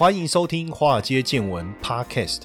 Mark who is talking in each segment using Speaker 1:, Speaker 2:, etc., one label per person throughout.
Speaker 1: 欢迎收听《华尔街见闻》Podcast。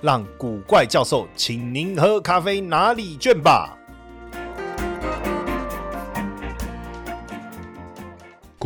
Speaker 1: 让古怪教授请您喝咖啡拿礼券吧。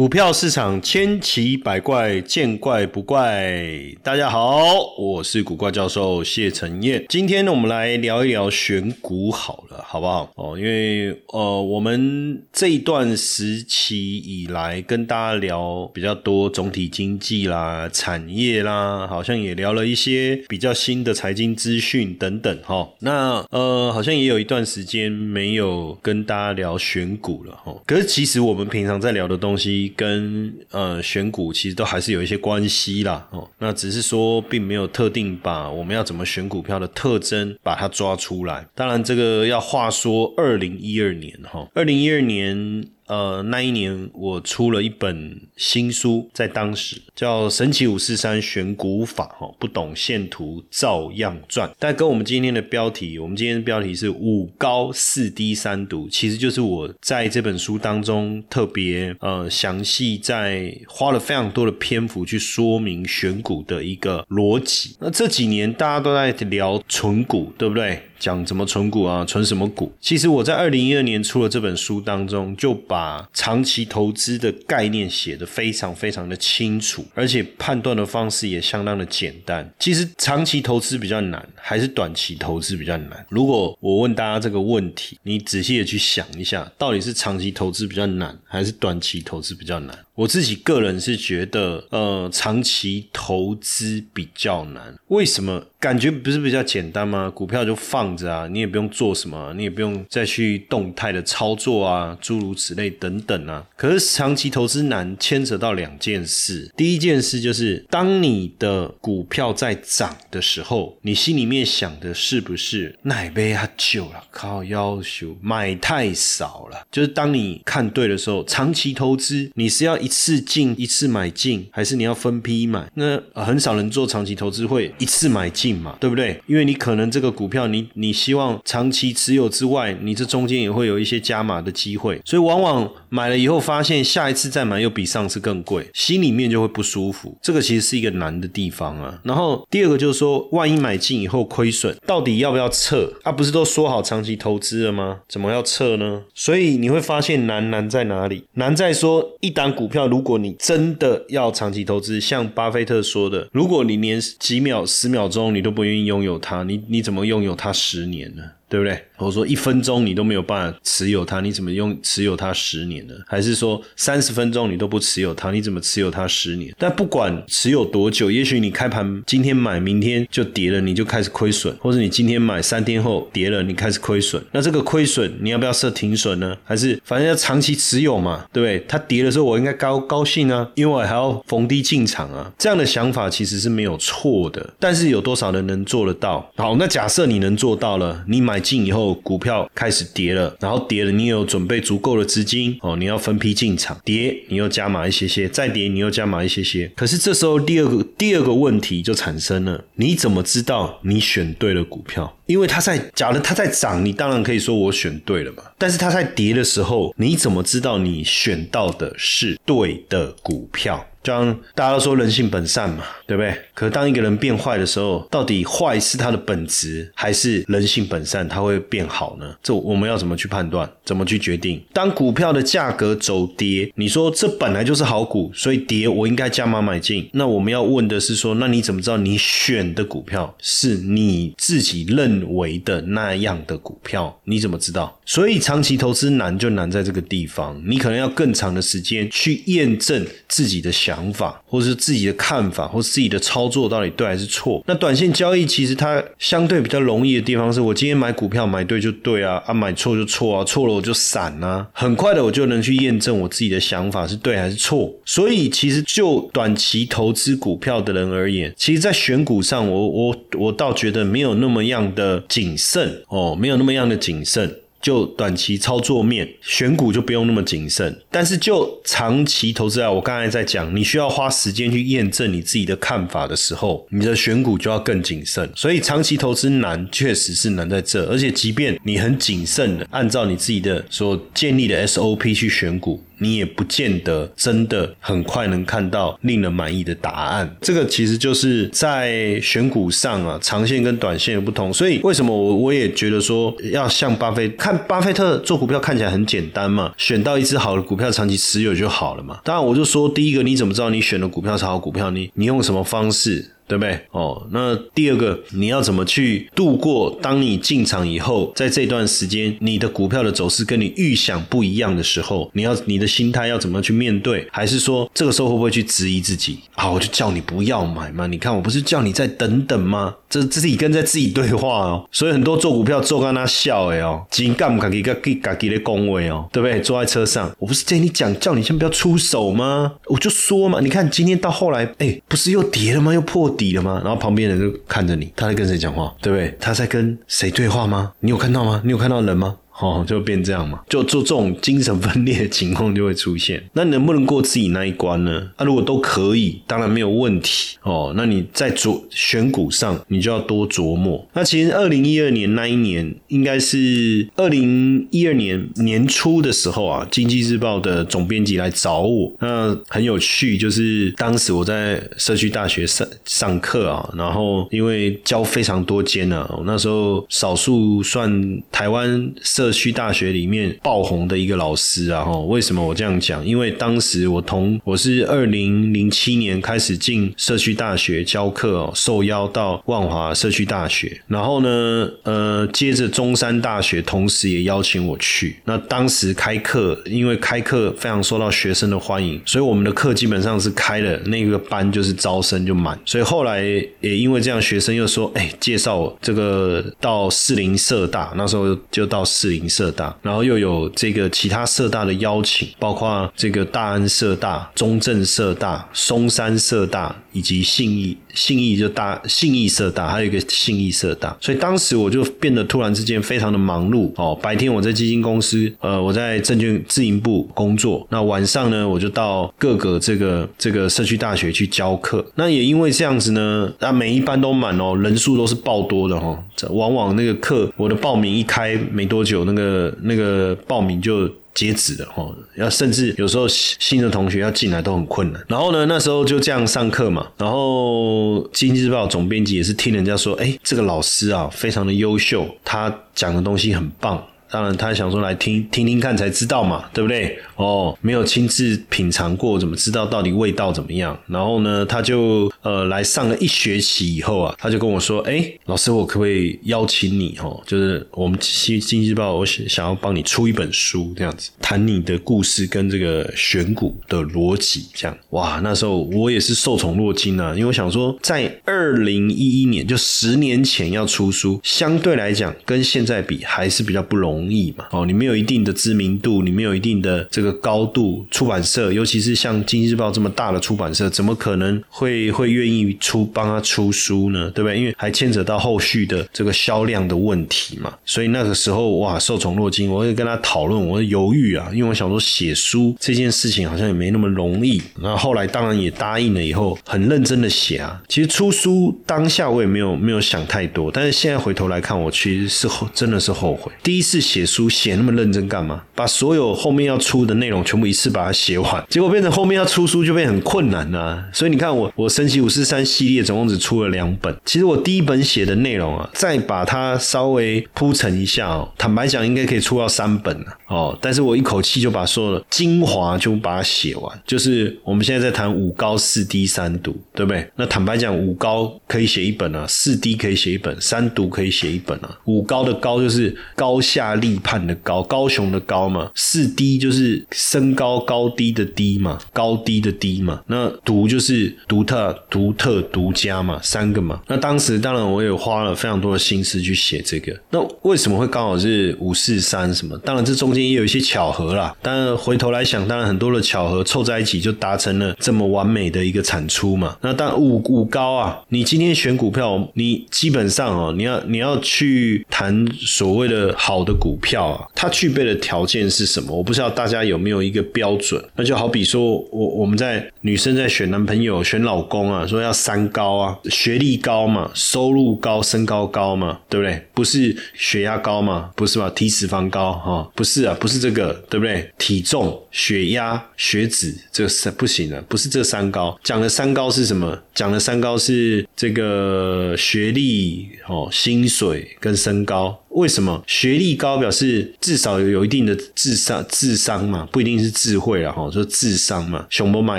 Speaker 1: 股票市场千奇百怪，见怪不怪。大家好，我是古怪教授谢承彦。今天呢，我们来聊一聊选股好了，好不好？哦，因为呃，我们这一段时期以来跟大家聊比较多总体经济啦、产业啦，好像也聊了一些比较新的财经资讯等等哈。那呃，好像也有一段时间没有跟大家聊选股了哈。可是其实我们平常在聊的东西。跟呃选股其实都还是有一些关系啦，哦，那只是说并没有特定把我们要怎么选股票的特征把它抓出来。当然，这个要话说二零一二年哈，二零一二年。呃，那一年我出了一本新书，在当时叫《神奇五四三选股法》哈，不懂线图照样赚。但跟我们今天的标题，我们今天的标题是五高四低三读，其实就是我在这本书当中特别呃详细在花了非常多的篇幅去说明选股的一个逻辑。那这几年大家都在聊纯股，对不对？讲怎么存股啊，存什么股？其实我在二零一二年出了这本书当中，就把长期投资的概念写得非常非常的清楚，而且判断的方式也相当的简单。其实长期投资比较难，还是短期投资比较难？如果我问大家这个问题，你仔细的去想一下，到底是长期投资比较难，还是短期投资比较难？我自己个人是觉得，呃，长期投资比较难。为什么？感觉不是比较简单吗？股票就放着啊，你也不用做什么，你也不用再去动态的操作啊，诸如此类等等啊。可是长期投资难，牵扯到两件事。第一件事就是，当你的股票在涨的时候，你心里面想的是不是奶杯它旧了，靠要求买太少了？就是当你看对的时候，长期投资你是要一次进一次买进，还是你要分批买？那很少人做长期投资会一次买进。嘛，对不对？因为你可能这个股票，你你希望长期持有之外，你这中间也会有一些加码的机会，所以往往买了以后发现下一次再买又比上次更贵，心里面就会不舒服。这个其实是一个难的地方啊。然后第二个就是说，万一买进以后亏损，到底要不要撤？啊，不是都说好长期投资了吗？怎么要撤呢？所以你会发现难难在哪里？难在说一档股票，如果你真的要长期投资，像巴菲特说的，如果你连几秒、十秒钟你都不愿意拥有它，你你怎么拥有它十年呢？对不对？我说一分钟你都没有办法持有它，你怎么用持有它十年呢？还是说三十分钟你都不持有它，你怎么持有它十年？但不管持有多久，也许你开盘今天买，明天就跌了，你就开始亏损；或者你今天买，三天后跌了，你开始亏损。那这个亏损你要不要设停损呢？还是反正要长期持有嘛？对不对？它跌的时候我应该高高兴啊，因为我还要逢低进场啊。这样的想法其实是没有错的，但是有多少人能做得到？好，那假设你能做到了，你买。进以后，股票开始跌了，然后跌了，你有准备足够的资金哦，你要分批进场，跌你又加码一些些，再跌你又加码一些些。可是这时候第二个第二个问题就产生了，你怎么知道你选对了股票？因为它在，假如它在涨，你当然可以说我选对了嘛。但是它在跌的时候，你怎么知道你选到的是对的股票？就像大家都说人性本善嘛，对不对？可当一个人变坏的时候，到底坏是他的本质，还是人性本善他会变好呢？这我们要怎么去判断？怎么去决定？当股票的价格走跌，你说这本来就是好股，所以跌我应该加码买进。那我们要问的是说，那你怎么知道你选的股票是你自己认为的那样的股票？你怎么知道？所以长期投资难就难在这个地方，你可能要更长的时间去验证自己的想。法，或者是自己的看法，或自己的操作到底对还是错。那短线交易其实它相对比较容易的地方，是我今天买股票买对就对啊，啊买错就错啊，错了我就散啊，很快的我就能去验证我自己的想法是对还是错。所以其实就短期投资股票的人而言，其实在选股上，我我我倒觉得没有那么样的谨慎哦，没有那么样的谨慎。就短期操作面选股就不用那么谨慎，但是就长期投资啊，我刚才在讲，你需要花时间去验证你自己的看法的时候，你的选股就要更谨慎。所以长期投资难，确实是难在这。而且即便你很谨慎的按照你自己的所建立的 SOP 去选股。你也不见得真的很快能看到令人满意的答案。这个其实就是在选股上啊，长线跟短线的不同。所以为什么我我也觉得说，要像巴菲看巴菲特做股票看起来很简单嘛，选到一只好的股票长期持有就好了嘛。当然，我就说第一个，你怎么知道你选的股票是好股票？你你用什么方式？对不对？哦，那第二个，你要怎么去度过？当你进场以后，在这段时间，你的股票的走势跟你预想不一样的时候，你要你的心态要怎么去面对？还是说，这个时候会不会去质疑自己？啊，我就叫你不要买嘛！你看，我不是叫你再等等吗？这自己跟在自己对话哦。所以很多做股票做跟他笑哎哦，紧干不自己个自己的恭维哦，对不对？坐在车上，我不是跟你讲，叫你先不要出手吗？我就说嘛，你看今天到后来，哎，不是又跌了吗？又破。底了吗？然后旁边人就看着你，他在跟谁讲话，对不对？他在跟谁对话吗？你有看到吗？你有看到人吗？哦，就变这样嘛，就做这种精神分裂的情况就会出现。那能不能过自己那一关呢？啊，如果都可以，当然没有问题哦。那你在琢选股上，你就要多琢磨。那其实二零一二年那一年，应该是二零一二年年初的时候啊，《经济日报》的总编辑来找我，那很有趣，就是当时我在社区大学上上课啊，然后因为教非常多间呢，那时候少数算台湾社。区大学里面爆红的一个老师啊，哈，为什么我这样讲？因为当时我同我是二零零七年开始进社区大学教课，受邀到万华社区大学，然后呢，呃，接着中山大学同时也邀请我去。那当时开课，因为开课非常受到学生的欢迎，所以我们的课基本上是开了那个班就是招生就满。所以后来也因为这样，学生又说，哎，介绍这个到四零社大，那时候就到四。林社大，然后又有这个其他社大的邀请，包括这个大安社大、中正社大、松山社大以及信义信义就大信义社大，还有一个信义社大。所以当时我就变得突然之间非常的忙碌哦。白天我在基金公司，呃，我在证券自营部工作。那晚上呢，我就到各个这个这个社区大学去教课。那也因为这样子呢，那每一班都满哦，人数都是爆多的哈。往往那个课，我的报名一开没多久。那个那个报名就截止了哦，要甚至有时候新的同学要进来都很困难。然后呢，那时候就这样上课嘛。然后《经济日报》总编辑也是听人家说，哎，这个老师啊非常的优秀，他讲的东西很棒。当然，他想说来听听听看才知道嘛，对不对？哦，没有亲自品尝过，怎么知道到底味道怎么样？然后呢，他就呃来上了一学期以后啊，他就跟我说：“哎，老师，我可不可以邀请你？哦，就是我们新经济报，我想想要帮你出一本书，这样子谈你的故事跟这个选股的逻辑，这样哇。那时候我也是受宠若惊啊，因为我想说，在二零一一年，就十年前要出书，相对来讲跟现在比还是比较不容易。”容易嘛？哦，你没有一定的知名度，你没有一定的这个高度，出版社，尤其是像《经济日报》这么大的出版社，怎么可能会会愿意出帮他出书呢？对不对？因为还牵扯到后续的这个销量的问题嘛。所以那个时候哇，受宠若惊，我会跟他讨论，我犹豫啊，因为我想说写书这件事情好像也没那么容易。那后来当然也答应了，以后很认真的写啊。其实出书当下我也没有没有想太多，但是现在回头来看，我其实是后真的是后悔，第一次。写书写那么认真干嘛？把所有后面要出的内容全部一次把它写完，结果变成后面要出书就变很困难啊！所以你看我我神奇五四三系列总共只出了两本。其实我第一本写的内容啊，再把它稍微铺陈一下哦，坦白讲应该可以出到三本了哦。但是我一口气就把所有的精华就把它写完。就是我们现在在谈五高四低三读，对不对？那坦白讲，五高可以写一本啊，四低可以写一本，三读可以写一本啊。五高的高就是高下。立判的高，高雄的高嘛，四低就是身高高低的低嘛，高低的低嘛，那独就是独特、独特、独家嘛，三个嘛。那当时当然我也花了非常多的心思去写这个。那为什么会刚好是五四三什么？当然这中间也有一些巧合啦。当然回头来想，当然很多的巧合凑在一起就达成了这么完美的一个产出嘛。那当五五高啊，你今天选股票，你基本上哦，你要你要去谈所谓的好的股股票啊，它具备的条件是什么？我不知道大家有没有一个标准。那就好比说我我们在女生在选男朋友、选老公啊，说要三高啊，学历高嘛，收入高，身高高嘛，对不对？不是血压高嘛？不是吧？体脂肪高哈？不是啊，不是这个，对不对？体重、血压、血脂，这是不行的，不是这三高。讲的三高是什么？讲的三高是这个学历、哦薪水跟身高。为什么学历高表示至少有有一定的智商智商嘛？不一定是智慧了，哈，说智商嘛。熊博嘛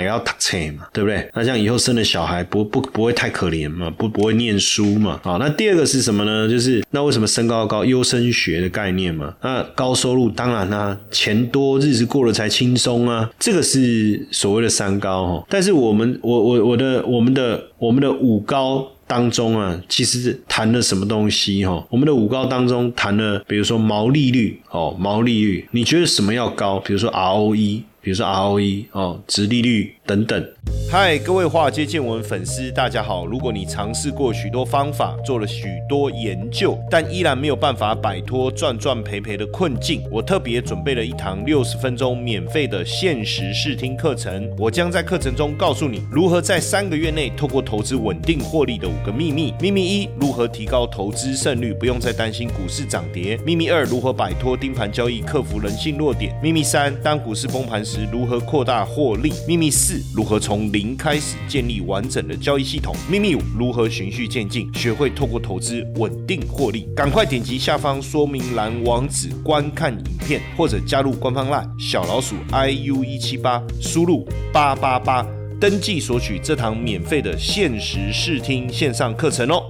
Speaker 1: 也要读册嘛，对不对？那像以后生的小孩不不不会太可怜嘛？不不会念书嘛？好，那第二个是什么呢？就是那为什么身高高优生学的概念嘛？那高收入当然啦，钱多日子过得才轻松啊，这个是所谓的三高哈。但是我们我我我的我们的我们的五高。当中啊，其实谈了什么东西哈？我们的五高当中谈了，比如说毛利率哦，毛利率，你觉得什么要高？比如说 ROE，比如说 ROE 哦，殖利率。等等，嗨，各位华尔街见闻粉丝，大家好。如果你尝试过许多方法，做了许多研究，但依然没有办法摆脱赚赚赔赔的困境，我特别准备了一堂六十分钟免费的限时试听课程。我将在课程中告诉你如何在三个月内透过投资稳定获利的五个秘密。秘密一：如何提高投资胜率，不用再担心股市涨跌。秘密二：如何摆脱盯盘交易，克服人性弱点。秘密三：当股市崩盘时，如何扩大获利。秘密四。如何从零开始建立完整的交易系统？秘密五：如何循序渐进，学会透过投资稳定获利？赶快点击下方说明栏网址观看影片，或者加入官方 LINE 小老鼠 iu 一七八，输入八八八登记索取这堂免费的限时试听线上课程哦。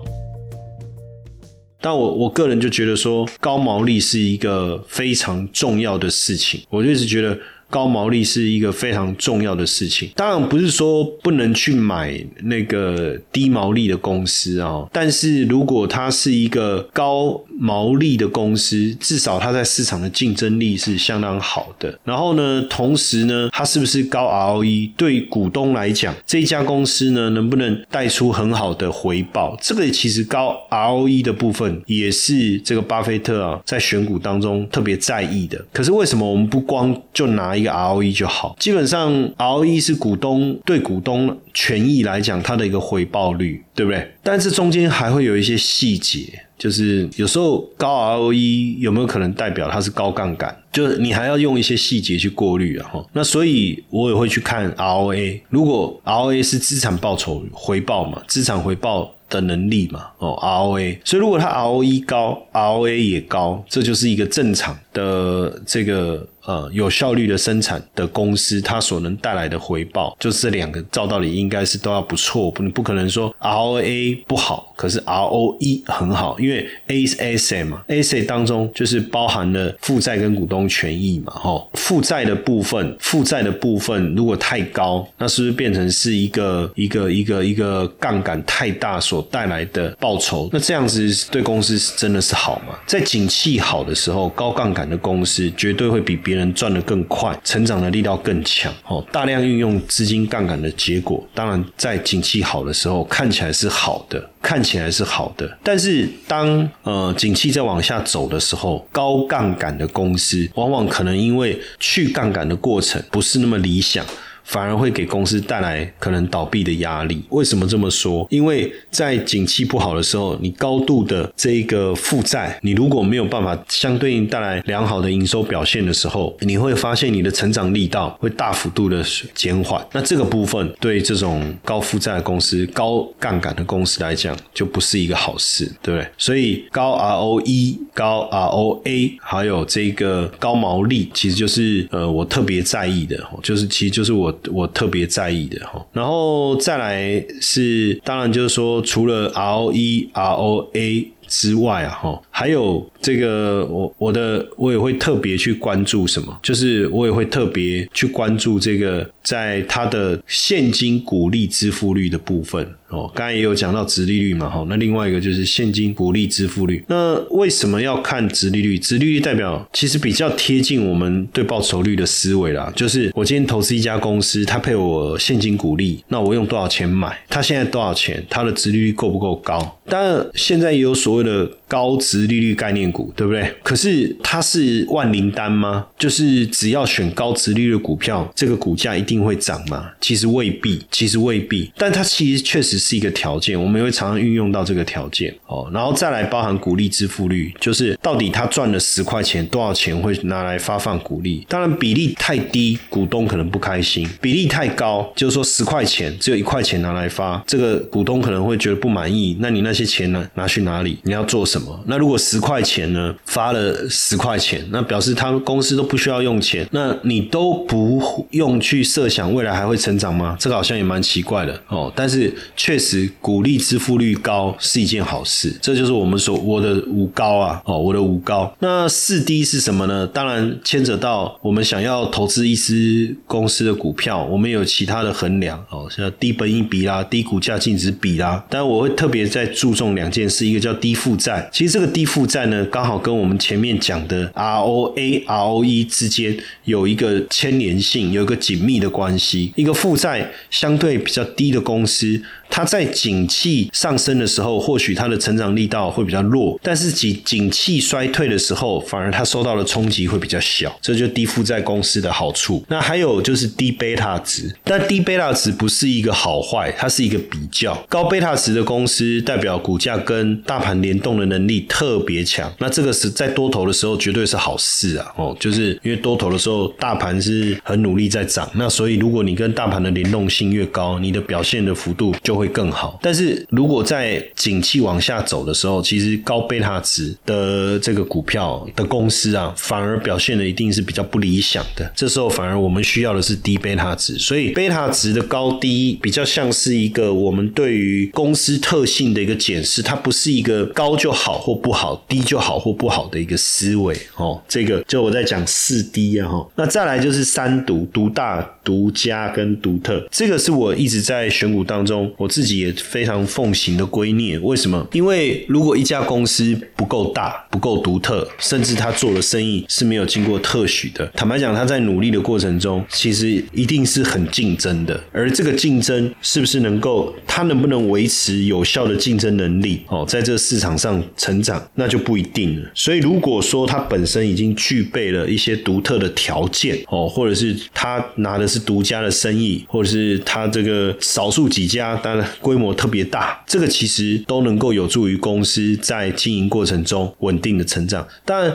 Speaker 1: 但我我个人就觉得说，高毛利是一个非常重要的事情，我就一直觉得。高毛利是一个非常重要的事情，当然不是说不能去买那个低毛利的公司啊，但是如果它是一个高毛利的公司，至少它在市场的竞争力是相当好的。然后呢，同时呢，它是不是高 ROE？对股东来讲，这家公司呢，能不能带出很好的回报？这个其实高 ROE 的部分也是这个巴菲特啊在选股当中特别在意的。可是为什么我们不光就拿？一个 ROE 就好，基本上 ROE 是股东对股东权益来讲，它的一个回报率，对不对？但是中间还会有一些细节，就是有时候高 ROE 有没有可能代表它是高杠杆？就是你还要用一些细节去过滤啊。哈，那所以我也会去看 ROA，如果 ROA 是资产报酬回报嘛，资产回报。的能力嘛，哦，ROA，所以如果它 ROE 高，ROA 也高，这就是一个正常的这个呃有效率的生产的公司，它所能带来的回报，就是这两个照道理应该是都要不错，不不可能说 ROA 不好，可是 ROE 很好，因为 A 是 asset 嘛，asset 当中就是包含了负债跟股东权益嘛，哈，负债的部分，负债的部分如果太高，那是不是变成是一个一个一个一个杠杆太大所带来的报酬，那这样子对公司真的是好吗？在景气好的时候，高杠杆的公司绝对会比别人赚得更快，成长的力道更强。哦，大量运用资金杠杆的结果，当然在景气好的时候看起来是好的，看起来是好的。但是当呃景气在往下走的时候，高杠杆的公司往往可能因为去杠杆的过程不是那么理想。反而会给公司带来可能倒闭的压力。为什么这么说？因为在景气不好的时候，你高度的这一个负债，你如果没有办法相对应带来良好的营收表现的时候，你会发现你的成长力道会大幅度的减缓。那这个部分对这种高负债的公司、高杠杆的公司来讲，就不是一个好事，对不对？所以高 ROE、高 ROA 还有这个高毛利，其实就是呃我特别在意的，就是其实就是我。我特别在意的哈，然后再来是，当然就是说，除了 ROE、ROA。之外啊，哈，还有这个我我的我也会特别去关注什么，就是我也会特别去关注这个在它的现金股利支付率的部分。哦，刚才也有讲到直利率嘛，哈，那另外一个就是现金股利支付率。那为什么要看直利率？直利率代表其实比较贴近我们对报酬率的思维啦。就是我今天投资一家公司，它配我现金股利，那我用多少钱买？它现在多少钱？它的直利率够不够高？当然，现在也有所谓的高值利率概念股，对不对？可是它是万灵丹吗？就是只要选高值利率股票，这个股价一定会涨吗？其实未必，其实未必。但它其实确实是一个条件，我们也会常常运用到这个条件哦。然后再来包含股利支付率，就是到底他赚了十块钱，多少钱会拿来发放股利？当然比例太低，股东可能不开心；比例太高，就是说十块钱只有一块钱拿来发，这个股东可能会觉得不满意。那你那些钱呢？拿去哪里？你要做什么？那如果十块钱呢？发了十块钱，那表示他们公司都不需要用钱，那你都不用去设想未来还会成长吗？这个好像也蛮奇怪的哦。但是确实，股利支付率高是一件好事，这就是我们说我的五高啊哦，我的五高。那四低是什么呢？当然牵扯到我们想要投资一支公司的股票，我们有其他的衡量哦，像低本益比啦、低股价净值比啦。但我会特别在。注重两件事，一个叫低负债。其实这个低负债呢，刚好跟我们前面讲的 ROA、ROE 之间有一个牵连性，有一个紧密的关系。一个负债相对比较低的公司。它在景气上升的时候，或许它的成长力道会比较弱；但是景景气衰退的时候，反而它受到的冲击会比较小。这就低负债公司的好处。那还有就是低贝塔值，但低贝塔值不是一个好坏，它是一个比较。高贝塔值的公司代表股价跟大盘联动的能力特别强。那这个是在多头的时候绝对是好事啊！哦，就是因为多头的时候大盘是很努力在涨，那所以如果你跟大盘的联动性越高，你的表现的幅度就会。更好，但是如果在景气往下走的时候，其实高贝塔值的这个股票的公司啊，反而表现的一定是比较不理想的。这时候反而我们需要的是低贝塔值，所以贝塔值的高低比较像是一个我们对于公司特性的一个检视，它不是一个高就好或不好，低就好或不好的一个思维哦。这个就我在讲四低啊哈，那再来就是三独、独大、独家跟独特，这个是我一直在选股当中我。自己也非常奉行的圭臬，为什么？因为如果一家公司不够大、不够独特，甚至他做的生意是没有经过特许的，坦白讲，他在努力的过程中，其实一定是很竞争的。而这个竞争是不是能够，他能不能维持有效的竞争能力？哦，在这个市场上成长，那就不一定了。所以，如果说他本身已经具备了一些独特的条件，哦，或者是他拿的是独家的生意，或者是他这个少数几家，当然。规模特别大，这个其实都能够有助于公司在经营过程中稳定的成长。但。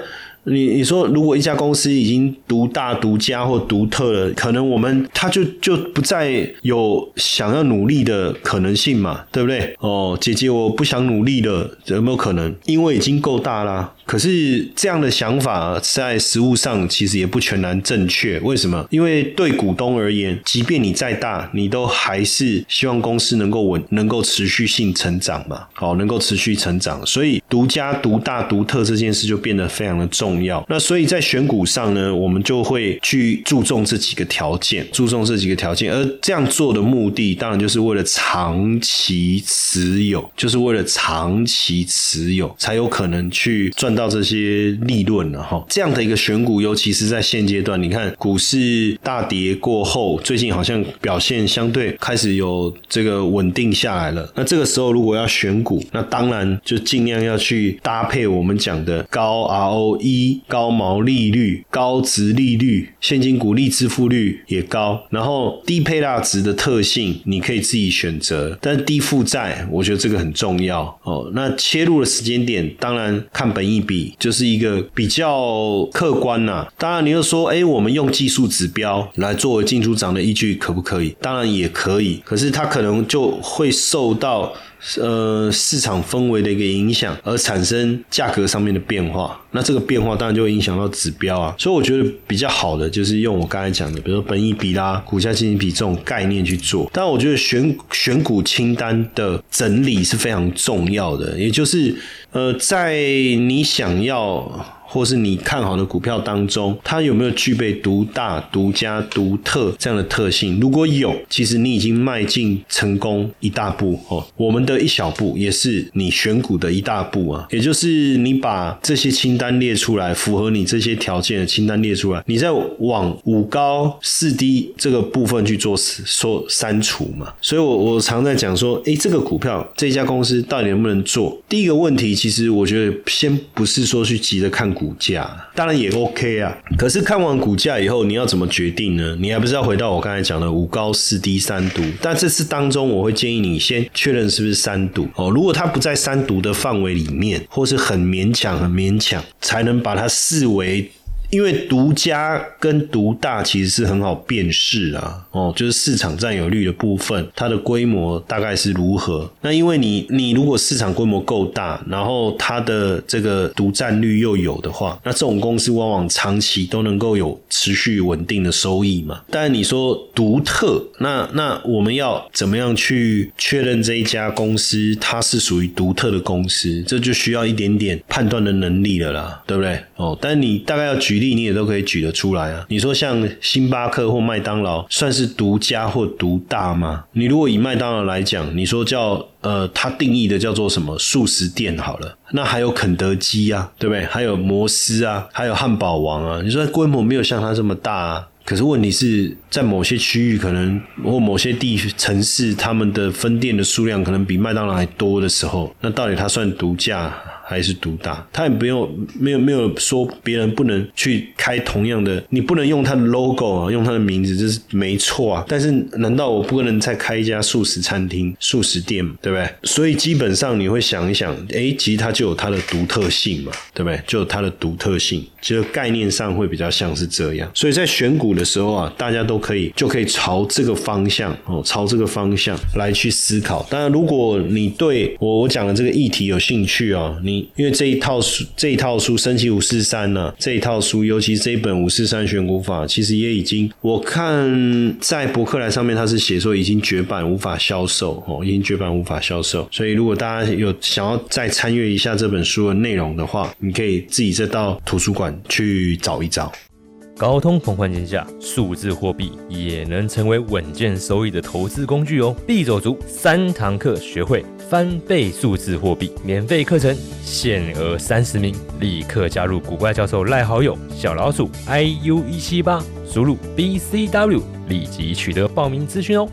Speaker 1: 你你说，如果一家公司已经独大、独家或独特了，可能我们他就就不再有想要努力的可能性嘛，对不对？哦，姐姐，我不想努力了，有没有可能？因为已经够大啦。可是这样的想法在实物上其实也不全然正确。为什么？因为对股东而言，即便你再大，你都还是希望公司能够稳、能够持续性成长嘛。好，能够持续成长，所以独家、独大、独特这件事就变得非常的重。要。那所以在选股上呢，我们就会去注重这几个条件，注重这几个条件。而这样做的目的，当然就是为了长期持有，就是为了长期持有才有可能去赚到这些利润了哈。这样的一个选股，尤其是在现阶段，你看股市大跌过后，最近好像表现相对开始有这个稳定下来了。那这个时候如果要选股，那当然就尽量要去搭配我们讲的高 ROE。高毛利率、高值利率、现金股利支付率也高，然后低配纳值的特性你可以自己选择，但低负债，我觉得这个很重要哦。那切入的时间点，当然看本益比就是一个比较客观呐。当然你又说，哎，我们用技术指标来作为进出涨的依据，可不可以？当然也可以，可是它可能就会受到。呃市场氛围的一个影响，而产生价格上面的变化。那这个变化当然就会影响到指标啊。所以我觉得比较好的就是用我刚才讲的，比如说本益比啦、股价净值比这种概念去做。但我觉得选选股清单的整理是非常重要的，也就是呃，在你想要。或是你看好的股票当中，它有没有具备独大、独家、独特这样的特性？如果有，其实你已经迈进成功一大步哦。我们的一小步，也是你选股的一大步啊。也就是你把这些清单列出来，符合你这些条件的清单列出来，你再往五高四低这个部分去做说删除嘛。所以我我常在讲说，诶，这个股票这家公司到底能不能做？第一个问题，其实我觉得先不是说去急着看。股价当然也 OK 啊，可是看完股价以后，你要怎么决定呢？你还不是要回到我刚才讲的五高四低三毒？但这次当中，我会建议你先确认是不是三毒哦。如果它不在三毒的范围里面，或是很勉强、很勉强，才能把它视为。因为独家跟独大其实是很好辨识啊，哦，就是市场占有率的部分，它的规模大概是如何？那因为你你如果市场规模够大，然后它的这个独占率又有的话，那这种公司往往长期都能够有持续稳定的收益嘛。但你说独特，那那我们要怎么样去确认这一家公司它是属于独特的公司？这就需要一点点判断的能力了啦，对不对？哦，但你大概要举。例你也都可以举得出来啊！你说像星巴克或麦当劳算是独家或独大吗？你如果以麦当劳来讲，你说叫呃，它定义的叫做什么素食店好了，那还有肯德基啊，对不对？还有摩斯啊，还有汉堡王啊。你说规模没有像它这么大，啊，可是问题是在某些区域可能或某些地城市，他们的分店的数量可能比麦当劳还多的时候，那到底它算独家？还是独大，他也不用没有没有说别人不能去开同样的，你不能用他的 logo 啊，用他的名字，这是没错啊。但是难道我不可能再开一家素食餐厅、素食店，对不对？所以基本上你会想一想，哎，其实它就有它的独特性嘛，对不对？就有它的独特性，其实概念上会比较像是这样。所以在选股的时候啊，大家都可以就可以朝这个方向哦，朝这个方向来去思考。当然，如果你对我我讲的这个议题有兴趣啊，你因为这一套书，这一套书《升级五四三》呢，这一套书，尤其这一本《五四三选股法》，其实也已经，我看在博客来上面，它是写说已经绝版，无法销售哦，已经绝版，无法销售。所以，如果大家有想要再参阅一下这本书的内容的话，你可以自己再到图书馆去找一找。
Speaker 2: 高通膨环境下，数字货币也能成为稳健收益的投资工具哦！必走足三堂课，学会翻倍数字货币，免费课程限额三十名，立刻加入古怪教授赖好友小老鼠 iu 一七八，输入 bcw，立即取得报名资讯哦！